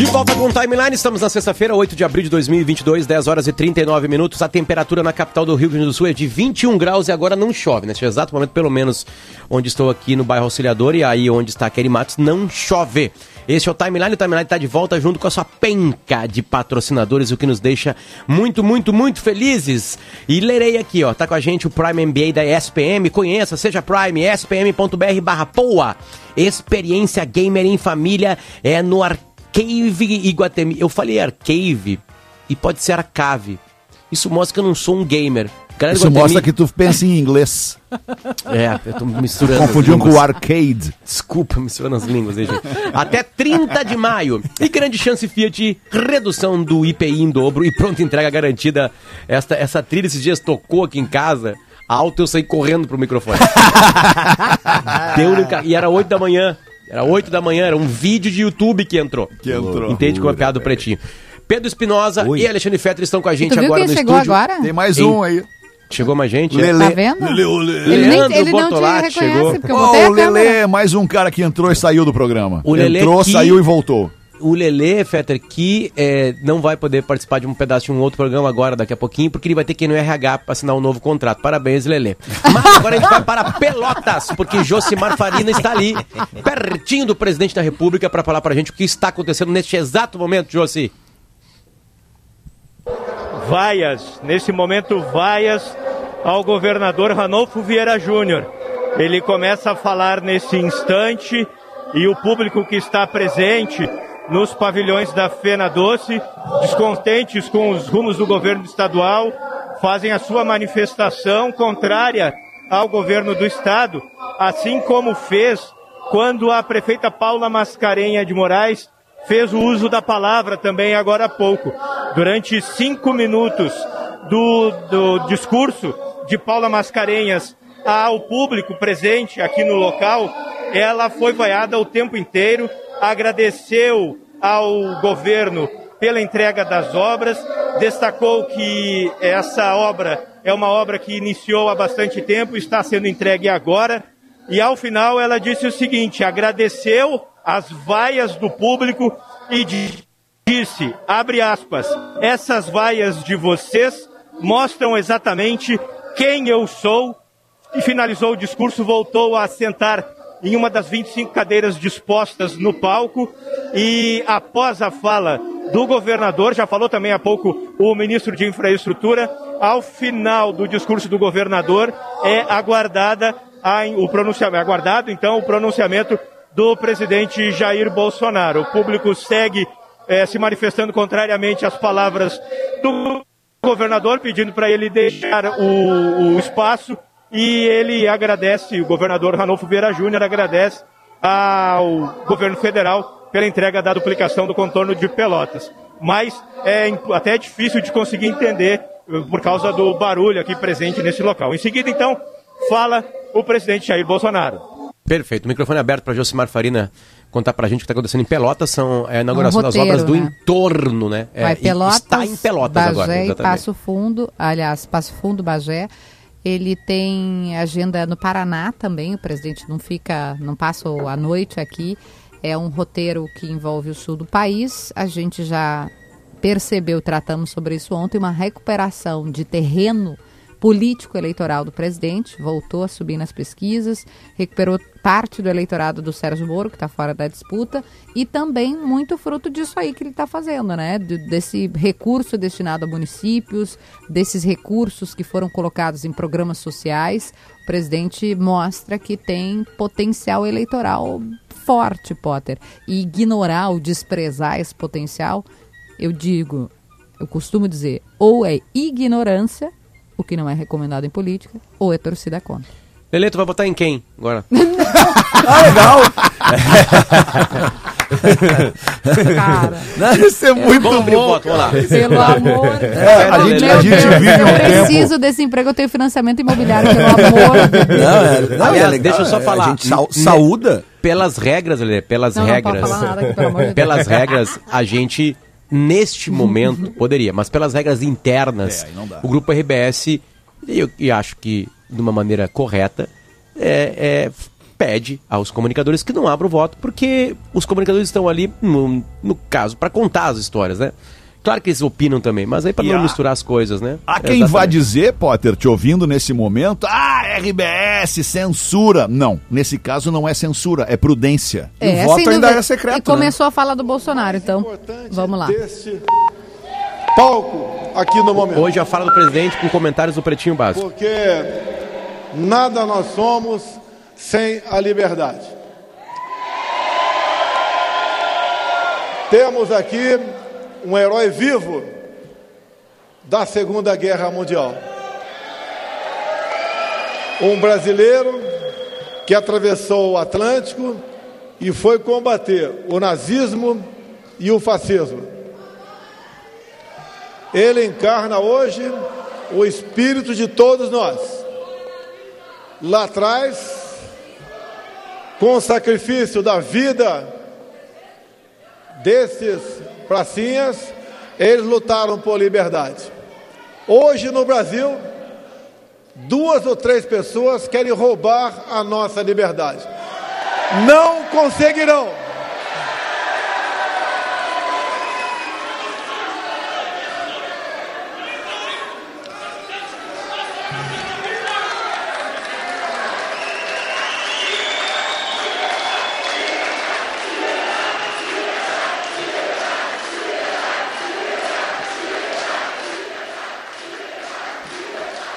De volta com o Timeline, estamos na sexta-feira, 8 de abril de 2022, 10 horas e 39 minutos. A temperatura na capital do Rio Grande do Sul é de 21 graus e agora não chove. Nesse exato momento, pelo menos onde estou aqui no bairro Auxiliador e aí onde está Kelly Matos, não chove. Este é o Timeline, o Timeline está de volta junto com a sua penca de patrocinadores, o que nos deixa muito, muito, muito felizes. E lerei aqui, ó, tá com a gente o Prime MBA da ESPM, conheça, seja Prime, espm.br barra POA. Experiência Gamer em Família é no Arcade Iguatemi. Eu falei Arcave e pode ser Arcave. Isso mostra que eu não sou um gamer. Galera Isso Iguatemi... mostra que tu pensa em inglês. [LAUGHS] É, eu tô misturando. Confundindo com o arcade. Desculpa, misturando as línguas aí, gente. Até 30 de maio. E grande chance Fiat, redução do IPI em dobro e pronta entrega garantida. Esta, essa trilha esses dias tocou aqui em casa. Alto, eu saí correndo pro microfone. [LAUGHS] Deu no... E era 8 da manhã. Era 8 da manhã, era um vídeo de YouTube que entrou. Que entrou. Entende como é piada do pretinho. Pedro Espinosa e Alexandre Fetter estão com a gente agora no chegou estúdio. agora? Tem mais um aí. Chegou mais gente? Lelê. Tá vendo? Lelê, o Lelê. Ele, nem, ele não te Bortolatti reconhece, chegou. porque eu botei o Lelê câmera. é mais um cara que entrou e saiu do programa. O Lelê entrou, que- saiu e voltou. o Lelê, Fetter, que é, não vai poder participar de um pedaço de um outro programa agora, daqui a pouquinho, porque ele vai ter que ir no RH para assinar um novo contrato. Parabéns, Lelê. Mas agora a gente vai para Pelotas, porque Josimar Farina está ali, pertinho do presidente da República, para falar para a gente o que está acontecendo neste exato momento, Josi. Vaias, nesse momento, vaias ao governador Ranolfo Vieira Júnior. Ele começa a falar nesse instante e o público que está presente nos pavilhões da Fena Doce, descontentes com os rumos do governo estadual, fazem a sua manifestação contrária ao governo do estado, assim como fez quando a prefeita Paula Mascarenha de Moraes fez o uso da palavra também agora há pouco. Durante cinco minutos do, do discurso de Paula Mascarenhas ao público presente aqui no local, ela foi vaiada o tempo inteiro, agradeceu ao governo pela entrega das obras, destacou que essa obra é uma obra que iniciou há bastante tempo, está sendo entregue agora, e ao final ela disse o seguinte: agradeceu as vaias do público e disse, abre aspas, essas vaias de vocês mostram exatamente quem eu sou. E finalizou o discurso, voltou a sentar em uma das 25 cadeiras dispostas no palco e após a fala do governador, já falou também há pouco o ministro de Infraestrutura, ao final do discurso do governador é aguardada o pronunciamento, é aguardado então o pronunciamento do presidente Jair Bolsonaro. O público segue é, se manifestando contrariamente às palavras do governador, pedindo para ele deixar o, o espaço e ele agradece, o governador Ranolfo Vieira Júnior agradece ao governo federal pela entrega da duplicação do contorno de Pelotas. Mas é até difícil de conseguir entender eh, por causa do barulho aqui presente nesse local. Em seguida, então, fala o presidente Jair Bolsonaro. Perfeito. O microfone é aberto para Josimar Farina contar para a gente o que está acontecendo em Pelotas. São é a inauguração um roteiro, das obras do né? entorno, né? Vai, Pelotas, está em Pelotas Bagé agora. Exatamente. e Passo Fundo, aliás, Passo Fundo, Bagé. Ele tem agenda no Paraná também, o presidente não fica, não passa a noite aqui. É um roteiro que envolve o sul do país. A gente já percebeu, tratamos sobre isso ontem, uma recuperação de terreno político eleitoral do presidente, voltou a subir nas pesquisas, recuperou parte do eleitorado do Sérgio Moro, que está fora da disputa, e também muito fruto disso aí que ele está fazendo, né? desse recurso destinado a municípios, desses recursos que foram colocados em programas sociais. O presidente mostra que tem potencial eleitoral forte, Potter. E ignorar ou desprezar esse potencial, eu digo, eu costumo dizer, ou é ignorância o que não é recomendado em política, ou é torcida contra. Lele, tu vai votar em quem agora? [LAUGHS] ah, legal! Cara. Não, isso é muito Vamos abrir o bom. voto, vamos lá. Pelo amor de Deus. É, a gente, a gente Deus, vive eu um preciso tempo... desse emprego, eu tenho financiamento imobiliário, [LAUGHS] pelo amor de Deus. Não, é, não, Aliás, é legal, deixa eu só é, falar. A gente sa saúda. Pelas regras, Lele, pelas Não, não regras. pode falar nada aqui, pelo amor de Deus. pelas regras, a gente, neste momento, [LAUGHS] poderia, mas pelas regras internas, É, o grupo RBS, e eu e acho que de uma maneira correta, é, é, pede aos comunicadores que não abram o voto, porque os comunicadores estão ali, no, no caso, para contar as histórias, né? Claro que eles opinam também, mas aí para E não há- misturar as coisas, né? Há quem Exatamente. vai dizer, Potter, te ouvindo nesse momento, ah, RBS, censura. Não, nesse caso não é censura, é prudência. E É, o voto ainda é secreto, E começou a falar do Bolsonaro, então vamos lá. deste palco aqui no momento. Hoje a fala do presidente com comentários do Pretinho Básico. Porque nada nós somos sem a liberdade. Temos aqui um herói vivo da Segunda Guerra Mundial. Um brasileiro que atravessou o Atlântico e foi combater o nazismo e o fascismo. Ele encarna hoje o espírito de todos nós. Lá atrás, com o sacrifício da vida desses pracinhas, eles lutaram por liberdade. Hoje no Brasil, duas ou três pessoas querem roubar a nossa liberdade. Não conseguirão.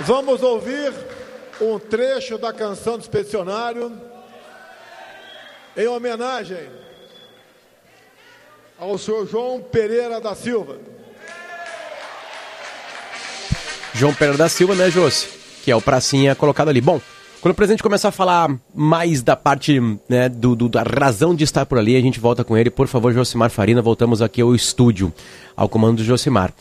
Vamos ouvir um trecho da canção do expedicionário em homenagem ao senhor João Pereira da Silva. João Pereira da Silva, né, Josi? Que é o pracinha colocado ali. Bom, quando o presidente começar a falar mais da parte, né, do, do- da razão de estar por ali, a gente volta com ele. Por favor, Josimar Farina, voltamos aqui ao estúdio, ao comando do Josimar.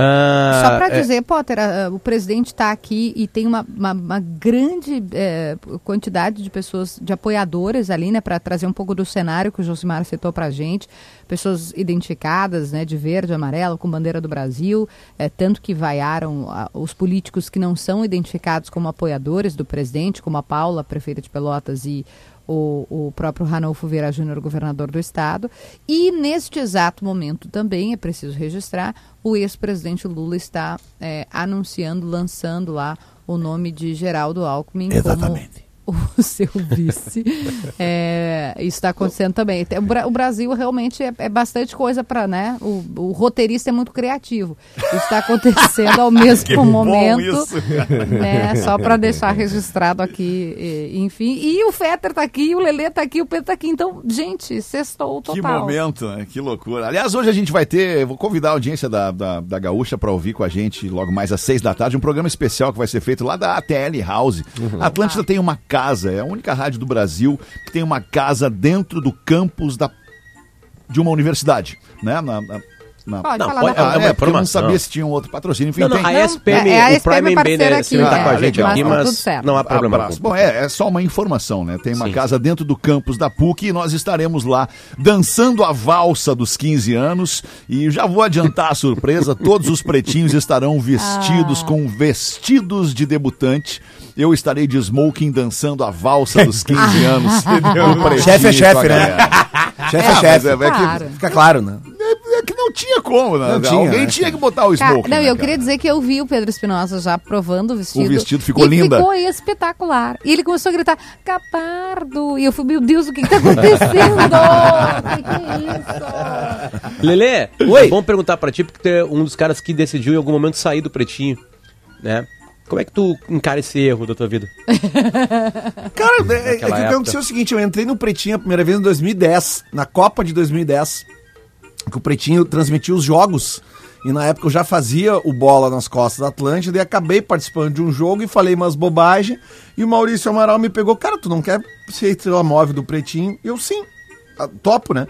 Ah, Só para é, dizer, Potter, o presidente está aqui e tem uma, uma- uma grande eh, quantidade de pessoas, de apoiadores ali, né, para trazer um pouco do cenário que o Josimar citou para a gente. Pessoas identificadas, né, de verde e amarelo, com bandeira do Brasil, eh, tanto que vaiaram ah, os políticos que não são identificados como apoiadores do presidente, como a Paula, prefeita de Pelotas, e o, o próprio Ranolfo Vieira Júnior, governador do estado. E neste exato momento também, é preciso registrar, o ex-presidente Lula está eh, anunciando, lançando lá o nome de Geraldo Alckmin Exatamente. como [LAUGHS] o seu vice. [LAUGHS] É, isso está acontecendo também. O, Bra- o Brasil realmente é, é bastante coisa para, né? O, o roteirista é muito criativo. Isso está acontecendo ao [LAUGHS] mesmo Que bom momento. né, só para deixar registrado aqui, e- enfim. E o Fetter tá aqui, o Lelê tá aqui, o Pedro tá aqui. Então, gente, sextou total. Que momento, né? que loucura. Aliás, hoje a gente vai ter, vou convidar a audiência da, da, da Gaúcha para ouvir com a gente logo mais às seis da tarde, um programa especial que vai ser feito lá da ATL House. A Atlântida tem uma casa, é a única rádio do Brasil que tem uma casa dentro do campus da, de uma universidade, né? Na, na- na- Pode Não, falar pode- é Ah, uma é, porque eu não sabia se tinha um outro patrocínio. Enfim, Não, não, tem. a Não, SPM, é a o Prime parceira Bender, aqui, não tá é, com a gente mas aqui, tá mas tudo certo. não há problema. Abraço. Bom, é, é só uma informação, né? Tem uma Sim. casa dentro do campus da PUC e nós estaremos lá dançando a valsa dos 15 anos. E já vou adiantar a surpresa: todos os pretinhos estarão vestidos com vestidos de debutante. Eu estarei de smoking dançando a valsa dos 15 [LAUGHS] anos. Chefe é chefe, né? galera. Chefe É, é chefe. é- é Claro. Fica claro, né? É que não tinha como, né? Não tinha, Alguém né? tinha que botar o Cara, smoking. não, né, eu cara? queria dizer que eu vi o Pedro Espinosa já provando o vestido. O vestido ficou e linda. ficou espetacular. E ele começou a gritar, Capardo! E eu falei, meu Deus, o que, que tá acontecendo? [LAUGHS] que que é isso? Lelê, Oi. é bom perguntar pra ti, porque tu é um dos caras que decidiu em algum momento sair do pretinho, né? Como é que tu encara esse erro da tua vida? [LAUGHS] Cara, é, é o que aconteceu é o seguinte, eu entrei no Pretinho a primeira vez em 2010, na Copa de 2010, que o Pretinho transmitia os jogos, e na época eu já fazia o bola nas costas da Atlântida, e acabei participando de um jogo e falei umas bobagens, e o Maurício Amaral me pegou, cara, tu não quer ser estrela móvel do Pretinho? Eu, sim, topo, né?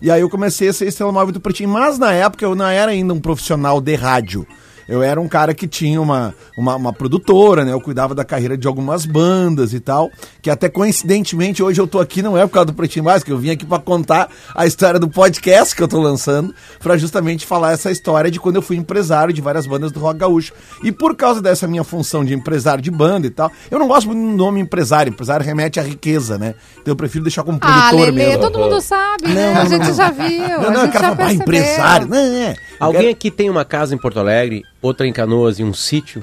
E aí eu comecei a ser estrela móvel do Pretinho, mas na época eu não era ainda um profissional de rádio. Eu era um cara que tinha uma, uma, uma produtora, né? Eu cuidava da carreira de algumas bandas e tal. Que até coincidentemente hoje eu tô aqui, não é por causa do Pretinho Básico, eu vim aqui pra contar a história do podcast que eu tô lançando, pra justamente falar essa história de quando eu fui empresário de várias bandas do rock gaúcho. E por causa dessa minha função de empresário de banda e tal, eu não gosto muito do nome empresário. Empresário remete à riqueza, né? Então eu prefiro deixar como Ah, produtor Lelê, mesmo. todo mundo sabe, Não, né? não, a gente não, já viu, Não, a não, eu gente quero já falar, ah, empresário. Não, é. Alguém aqui tem uma casa em Porto Alegre, outra em Canoas e um sítio?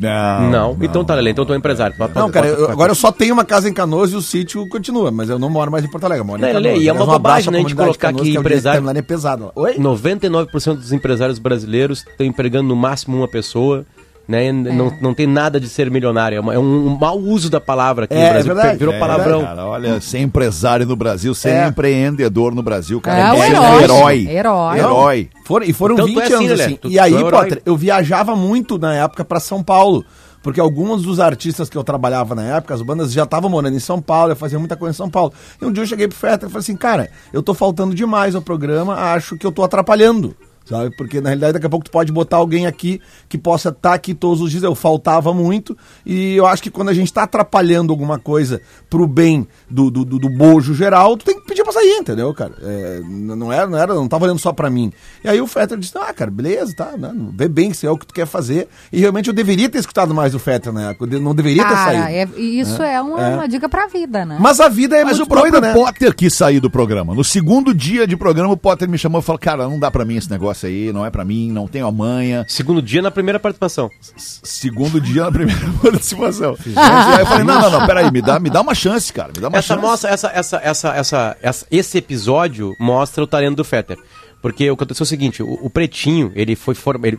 Não. Não? Então tá, Lelê, então tu é empresário. Pode- Não, cara, pode- eu- pode- agora eu só tenho uma casa em Canoas e o sítio continua, mas eu não moro mais em Porto Alegre, eu moro em Não, Canoas. Lelê, e é uma um bobagem, né, a gente colocar Canoas, que empresário- tá lá, é pesado. Oi? 99% dos empresários brasileiros estão empregando no máximo uma pessoa, né? E Não, não tem nada de ser milionário. É, uma- é um, um mau uso da palavra aqui É, no é Brasil. verdade, virou é palavrão. Cara, olha, ser empresário no Brasil, ser É. empreendedor no Brasil, cara. É, o herói. um herói. Herói. Herói. Foram, e foram Então tu 20 é assim, anos assim. tu- e aí, é. Potter, eu viajava muito na época pra São Paulo. Porque alguns dos artistas que eu trabalhava na época, as bandas já estavam morando em São Paulo, eu fazia muita coisa em São Paulo. E um dia eu cheguei pro Fetter e falei assim, cara, eu tô faltando demais ao programa, acho que eu tô atrapalhando. Sabe? Porque na realidade daqui a pouco tu pode botar alguém aqui que possa estar aqui todos os dias. Eu faltava muito. E eu acho que quando a gente tá atrapalhando alguma coisa pro bem do, do, do, do bojo geral, tu tem que pedir pra sair, entendeu, cara? É, não era, não era, não tava olhando só pra mim. E aí o Fetter disse: Ah, cara, beleza, tá, né? Vê bem que isso é o que tu quer fazer. E realmente eu deveria ter escutado mais o Fetter na época. Eu não deveria ter Cara, saído. é- isso é, uma, É. uma dica pra vida, né? Mas a vida é Mas muito o próprio doida, né? Potter quis sair do programa. No segundo dia de programa, o Potter me chamou e falou: Cara, não dá pra mim esse negócio aí, não é pra mim, não tenho a manha. Segundo dia na primeira participação. Segundo dia na primeira [LAUGHS] participação. aí eu falei: Não, não, não, peraí, me dá, me dá uma chance, cara, me dá uma Essa chance. mostra, essa, essa, essa, essa, essa- esse episódio mostra o talento do Fetter. Porque o que aconteceu é o seguinte, o, o Pretinho, ele foi formado.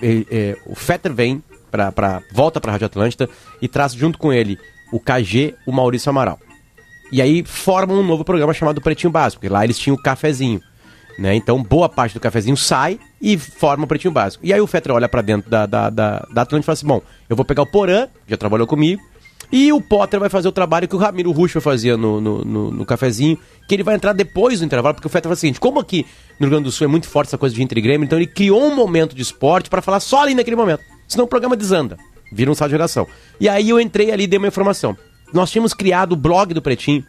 o Fetter vem pra, pra, volta pra Rádio Atlântida e traz junto com ele o KG, o Maurício Amaral. E aí formam um novo programa chamado Pretinho Básico, porque lá eles tinham o cafezinho. Né? Então, boa parte do cafezinho sai e forma o Pretinho Básico. E aí o Fetra olha pra dentro da, da, da, da Atlântida e fala assim: bom, eu vou pegar o Porã, já trabalhou comigo, e o Potter vai fazer o trabalho que o Ramiro Russo fazia no, no, no, no cafezinho, que ele vai entrar depois do intervalo, porque o Fetter fala o seguinte: como aqui no Rio Grande do Sul é muito forte essa coisa de Inter Grêmio, então ele criou um momento de esporte pra falar só ali naquele momento. Senão o programa desanda, vira um sala de geração. E aí eu entrei ali e dei uma informação. Nós tínhamos criado o blog do Pretinho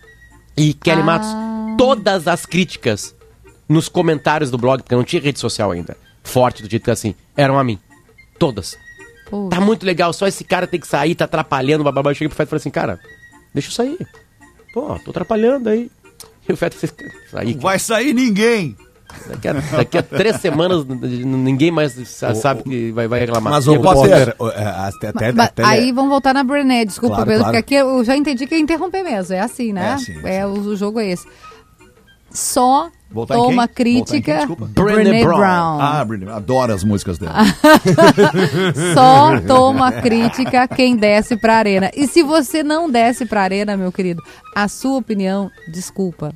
e Kelly Matos, todas as críticas nos comentários do blog, porque não tinha rede social ainda, forte do jeito que assim, eram a mim. Todas. Tá muito legal, só esse cara tem que sair, tá atrapalhando, bababá. Eu cheguei pro Feto e falei assim, cara, deixa eu sair. Pô, tô atrapalhando aí. E o Feto fez sair. Não vai sair ninguém. Daqui a, daqui a três semanas ninguém mais sa- sabe que vai, vai reclamar. Mas o Potter, é, até, até, Mas até- aí vamos voltar na Brené, desculpa, Claro, Pedro, claro. porque aqui eu já entendi que é interromper mesmo, é assim, né? É assim, É, o, o jogo é esse. Só Voltar em toma quem? Voltar em crítica. Brené Brown. Ah, Brené, adoro as músicas dela. [LAUGHS] Só toma crítica quem desce pra arena. E se você não desce pra arena, meu querido, a sua opinião, desculpa,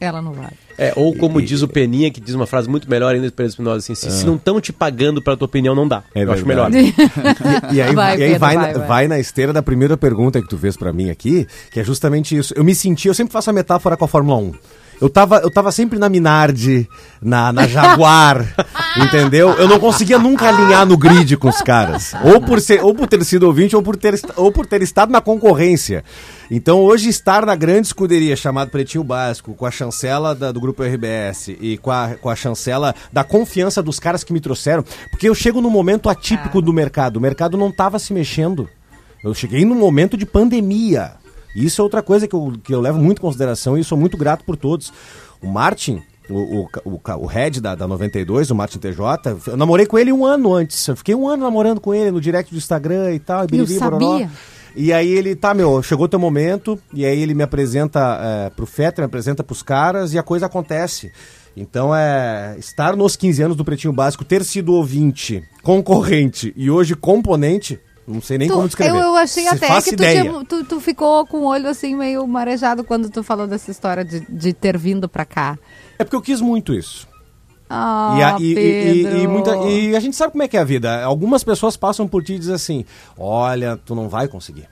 ela não vale. É, ou como diz o Peninha, que diz uma frase muito melhor ainda do Pedro Espinosa, assim, se, se não estão te pagando pela tua opinião, não dá. É eu acho melhor. E, e aí, [LAUGHS] Vai, e aí Pedro, vai, vai, na, vai. vai na esteira da primeira pergunta que tu fez pra mim aqui, que é justamente isso. Eu me senti, eu sempre faço a metáfora com a Fórmula 1. Eu tava, eu tava sempre na Minardi, na, na Jaguar, [LAUGHS] entendeu? Eu não conseguia nunca alinhar no grid com os caras. Ou por, ser, ou por ter sido ouvinte, ou por, ter, ou por ter estado na concorrência. Então hoje estar na grande escuderia chamada Pretinho Básico, com a chancela da- do grupo RBS e com a, com a chancela da confiança dos caras que me trouxeram, porque eu chego num momento atípico do mercado. O mercado não estava se mexendo. Eu cheguei num momento de pandemia. E Isso é outra coisa que eu, que eu levo muito em consideração e sou muito grato por todos. O Martin, o, o, o, head da, da 92, o Martin TJ, eu namorei com ele um ano antes. Eu fiquei um ano namorando com ele no direct do Instagram e tal. e biriri, bororó. sabia. E aí ele, tá, meu, chegou teu momento, e aí ele me apresenta é, pro Fetter, me apresenta pros caras, e a coisa acontece. Então é estar nos 15 anos do Pretinho Básico, ter sido ouvinte, concorrente e hoje componente, não sei nem Tu- como descrever. eu, eu achei Se até que tu, tu, tu ficou com o olho assim meio marejado quando tu falou dessa história de, de ter vindo pra cá. É porque eu quis muito isso. Ah, E a, e- e- e- Pedro. e muita- e a gente sabe como é que é a vida. Algumas pessoas passam por ti e dizem assim: Olha, tu não vai conseguir.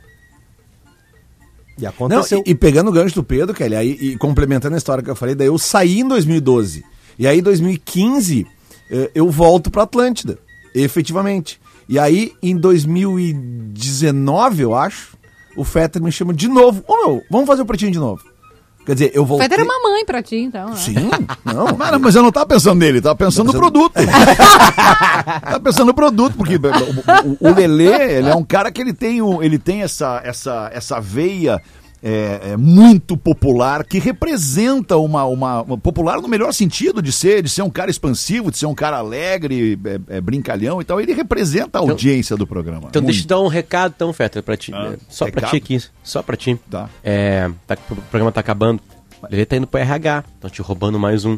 E Não, aconteceu. e, e pegando o gancho do Pedro, Kelly, aí, e complementando a história que eu falei, daí eu saí em 2012. E aí, em 2015, eh, eu volto pra Atlântida, efetivamente. E aí, em 2019, eu acho, o Fetter me chama de novo. Ô, meu, vamos fazer o pretinho de novo. Quer dizer, eu voltei... Fetter é mamãe pra ti, então. né? Sim, não. [LAUGHS] Mas, mas eu não tava pensando nele, tava pensando no produto. [LAUGHS] tava pensando no produto, porque o, o, o Lelê, ele é um cara que ele tem, o, ele tem essa, essa, essa veia é, é, muito popular, que representa uma, uma, uma- popular no melhor sentido de ser, de ser um cara expansivo, de ser um cara alegre, é, é, brincalhão e tal. Ele representa a audiência do programa. Então Muito. deixa eu dar um recado, então, Fetter, pra ti. É, Só pra recado? ti aqui, só pra ti. Tá. É, tá- o programa tá acabando. Ele tá indo pro RH, estão te roubando mais um.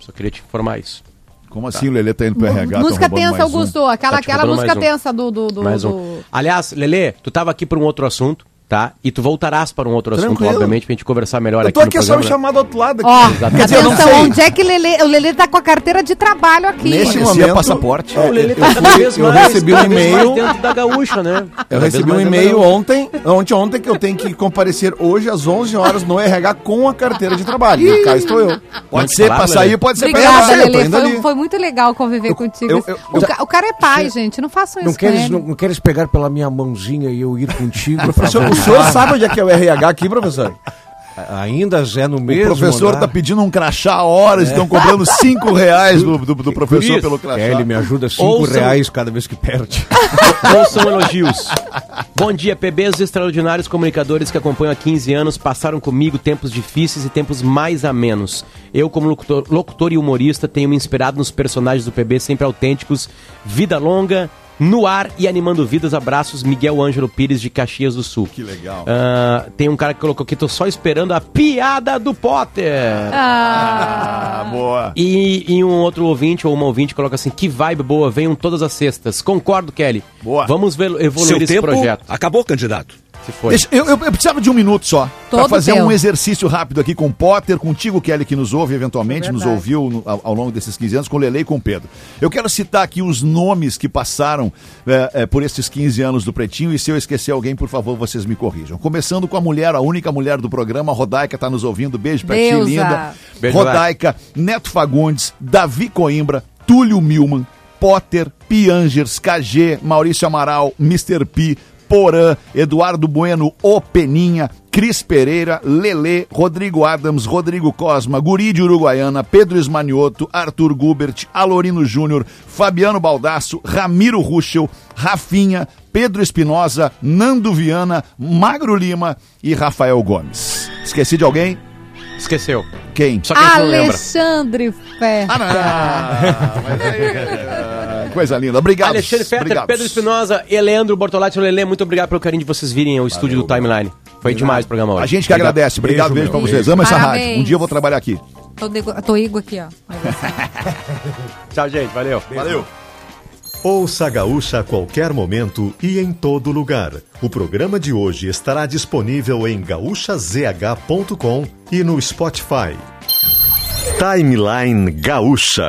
Só queria te informar isso. Como assim o Lelê tá indo pro RH? música tensa, mais um? Augusto. Aquela, Tá te aquela música mais um. tensa do. do, do, mais um. do- Aliás, Lelê, tu tava aqui pra um outro assunto, tá? E tu voltarás para um outro assunto, Tranquilo. obviamente, pra gente conversar melhor Eu aqui tô no aqui é só me chamar do outro lado aqui. Ó, Exatamente. Quer dizer, eu não atenção, onde é que Lelê, o Lelê tá com a carteira de trabalho aqui. Neste momento, passaporte. é, O Lelê eu, tá cada vez eu mais, recebi um e-mail. dentro da gaúcha, né? Eu recebi um e-mail ontem, ontem, ontem, que eu tenho que comparecer hoje às 11 horas no RH com a carteira de trabalho. E cá estou eu. Pode ser pra sair, pode ser pra eu tô Lelê. Foi, foi muito legal conviver contigo. eu- eu- o, ca- o cara é pai, gente. Não façam Não isso queres, com ele. não, não queres pegar pela minha mãozinha e eu ir contigo? [LAUGHS] Professor, o senhor sabe onde é que é o RH aqui, professor? Ainda é no O mesmo professor andar? tá pedindo um crachá a horas, estão cobrando 5 reais do, do, do professor Isso. pelo crachá. É, ele me ajuda 5 Ouçam- reais cada vez que perde. [LAUGHS] Ouçam elogios. Bom dia, PBs extraordinários comunicadores que acompanham há 15 anos, passaram comigo tempos difíceis e tempos mais amenos. Eu, como locutor, locutor e humorista, tenho me inspirado nos personagens do PB sempre autênticos. Vida longa no ar e animando vidas. Abraços, Miguel Ângelo Pires de Caxias do Sul. Que legal. Ah, tem um cara que colocou aqui, tô só esperando a piada do Potter. Ah, boa. E, e um outro ouvinte ou uma ouvinte coloca assim: que vibe boa, venham todas as sextas. Concordo, Kelly. Boa. Vamos ver, evoluir Seu esse tempo projeto. acabou, candidato. Se foi. Deixa- eu, eu- eu precisava de um minuto só. Pra Todo fazer teu. um exercício rápido aqui com o Potter, contigo, Kelly, que nos ouve eventualmente, É nos ouviu no- ao, ao longo desses 15 anos, com o Lele e com o Pedro. Eu quero citar aqui os nomes que passaram é, é, por esses 15 anos do Pretinho, e se eu esquecer alguém, por favor, vocês me corrijam. Começando com a mulher, a única mulher do programa, a Rodaica, tá nos ouvindo. Beijo pra ti, Deusa. linda. Beijo, Rodaica, Neto Fagundes, Davi Coimbra, Túlio Milman, Potter, Piangers, KG, Maurício Amaral, Mr. P, Porã, Eduardo Bueno, O Peninha, Cris Pereira, Lele, Rodrigo Adams, Rodrigo Cosma, Guri de Uruguaiana, Pedro Esmanioto, Arthur Gubert, Alorino Júnior, Fabiano Baldasso, Ramiro Ruschel, Rafinha, Pedro Espinosa, Nando Viana, Magro Lima e Rafael Gomes. Esqueci de alguém? Esqueceu. Quem? Só que a gente não lembra. Alexandre Ferreira. Ah, mas aí, ah, coisa linda. Obrigado. Alexandre Fetter, Obrigado. Pedro Espinosa, Eleandro Bortolatti, Lele, muito obrigado pelo carinho de vocês virem ao estúdio do Timeline. Foi demais o programa hoje. A gente que Obrigado. agradece. Obrigado, beijo, pra vocês. Amo essa rádio. Um dia eu vou trabalhar aqui. Tô, de... tô Igo aqui, ó. [LAUGHS] Tchau, gente. Valeu. Valeu. Ouça a Gaúcha a qualquer momento e em todo lugar. O programa de hoje estará disponível em gaúchazh.com e no Spotify. Timeline Gaúcha.